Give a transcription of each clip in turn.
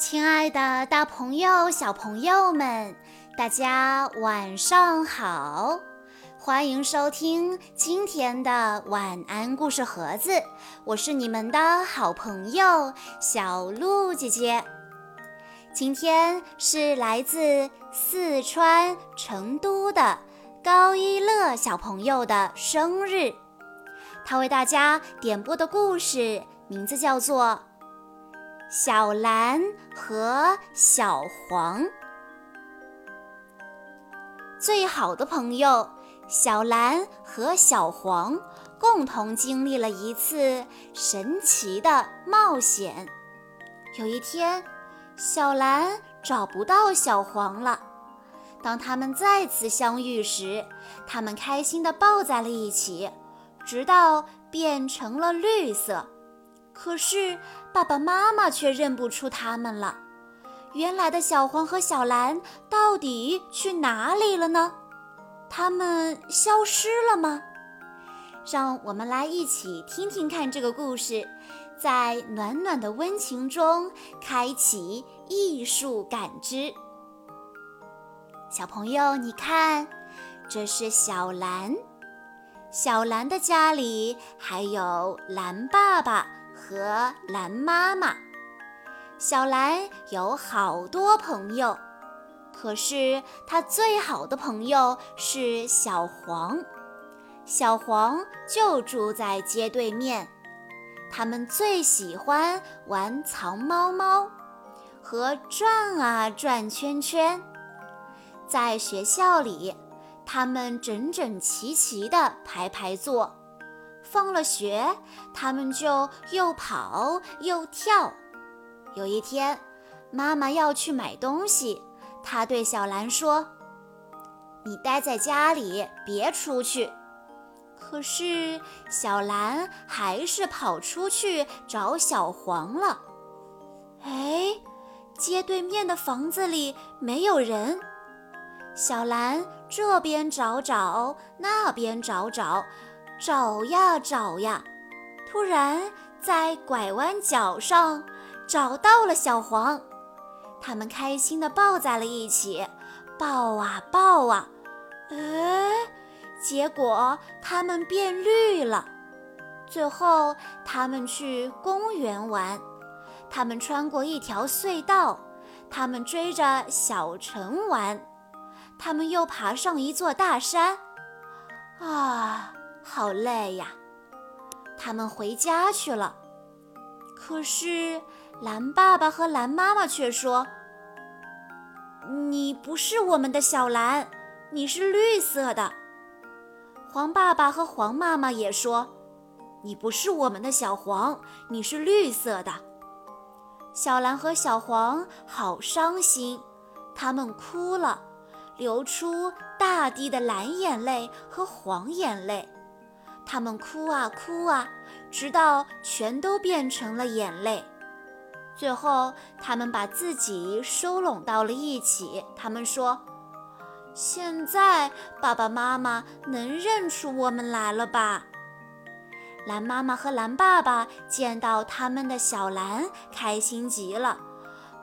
亲爱的，大朋友、小朋友们，大家晚上好！欢迎收听今天的晚安故事盒子，我是你们的好朋友小鹿姐姐。今天是来自四川成都的高一乐小朋友的生日，他为大家点播的故事名字叫做。小蓝和小黄，最好的朋友小蓝和小黄共同经历了一次神奇的冒险。有一天，小蓝找不到小黄了。当他们再次相遇时，他们开心地抱在了一起，直到变成了绿色。可是爸爸妈妈却认不出他们了。原来的小黄和小蓝到底去哪里了呢？他们消失了吗？让我们来一起听听看这个故事，在暖暖的温情中开启艺术感知。小朋友，你看，这是小蓝。小蓝的家里还有蓝爸爸。和蓝妈妈，小蓝有好多朋友，可是他最好的朋友是小黄。小黄就住在街对面，他们最喜欢玩藏猫猫和转啊转圈圈。在学校里，他们整整齐齐地排排坐。放了学，他们就又跑又跳。有一天，妈妈要去买东西，她对小蓝说：“你待在家里，别出去。”可是小蓝还是跑出去找小黄了。哎，街对面的房子里没有人。小蓝这边找找，那边找找。找呀找呀，突然在拐弯角上找到了小黄，他们开心地抱在了一起，抱啊抱啊，哎，结果他们变绿了。最后，他们去公园玩，他们穿过一条隧道，他们追着小城玩，他们又爬上一座大山，啊！好累呀，他们回家去了。可是蓝爸爸和蓝妈妈却说：“你不是我们的小蓝，你是绿色的。”黄爸爸和黄妈妈也说：“你不是我们的小黄，你是绿色的。”小蓝和小黄好伤心，他们哭了，流出大滴的蓝眼泪和黄眼泪。他们哭啊哭啊，直到全都变成了眼泪。最后，他们把自己收拢到了一起。他们说：“现在爸爸妈妈能认出我们来了吧？”蓝妈妈和蓝爸爸见到他们的小蓝，开心极了。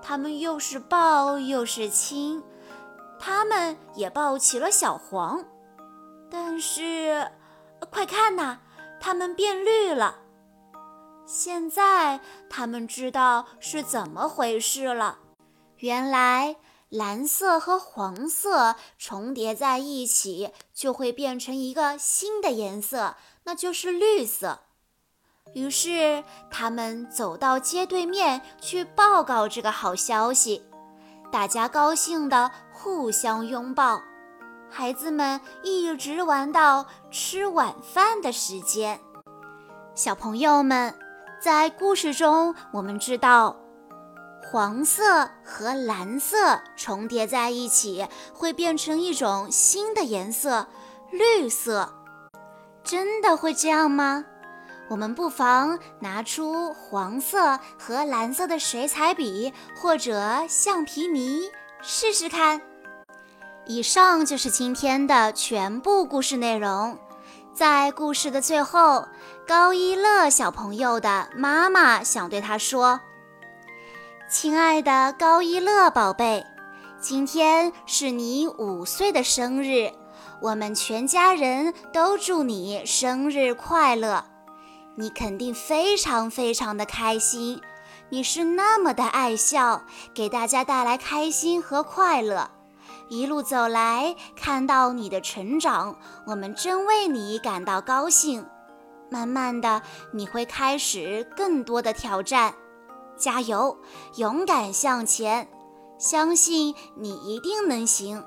他们又是抱又是亲，他们也抱起了小黄，但是。快看呐，它们变绿了。现在他们知道是怎么回事了。原来蓝色和黄色重叠在一起，就会变成一个新的颜色，那就是绿色。于是他们走到街对面去报告这个好消息，大家高兴地互相拥抱。孩子们一直玩到吃晚饭的时间。小朋友们，在故事中，我们知道黄色和蓝色重叠在一起，会变成一种新的颜色——绿色。真的会这样吗？我们不妨拿出黄色和蓝色的水彩笔或者橡皮泥，试试看。以上就是今天的全部故事内容。在故事的最后，高一乐小朋友的妈妈想对他说：“亲爱的高一乐宝贝，今天是你五岁的生日，我们全家人都祝你生日快乐。你肯定非常非常的开心，你是那么的爱笑，给大家带来开心和快乐。一路走来，看到你的成长，我们真为你感到高兴。慢慢的，你会开始更多的挑战。加油，勇敢向前，相信你一定能行。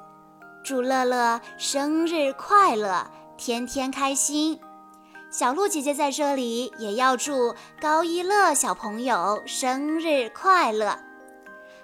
祝乐乐生日快乐，天天开心。小鹿姐姐在这里也要祝高一乐小朋友生日快乐。